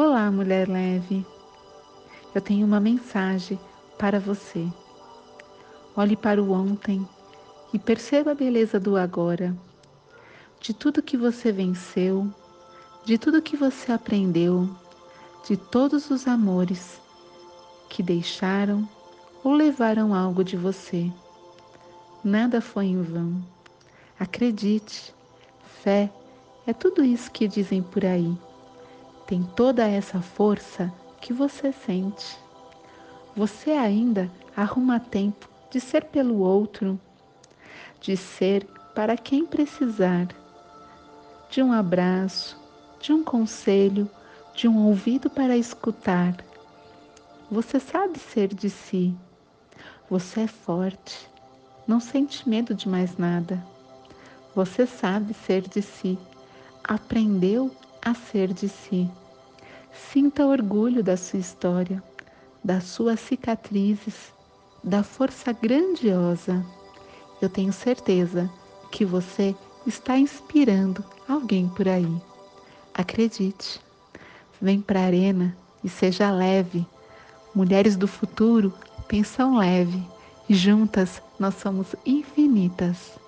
Olá, mulher leve. Eu tenho uma mensagem para você. Olhe para o ontem e perceba a beleza do agora, de tudo que você venceu, de tudo que você aprendeu, de todos os amores que deixaram ou levaram algo de você. Nada foi em vão. Acredite, fé é tudo isso que dizem por aí tem toda essa força que você sente. Você ainda arruma tempo de ser pelo outro, de ser para quem precisar, de um abraço, de um conselho, de um ouvido para escutar. Você sabe ser de si. Você é forte. Não sente medo de mais nada. Você sabe ser de si. Aprendeu a ser de si. Sinta orgulho da sua história, das suas cicatrizes, da força grandiosa. Eu tenho certeza que você está inspirando alguém por aí. Acredite. Vem para a arena e seja leve. Mulheres do futuro pensam leve e juntas nós somos infinitas.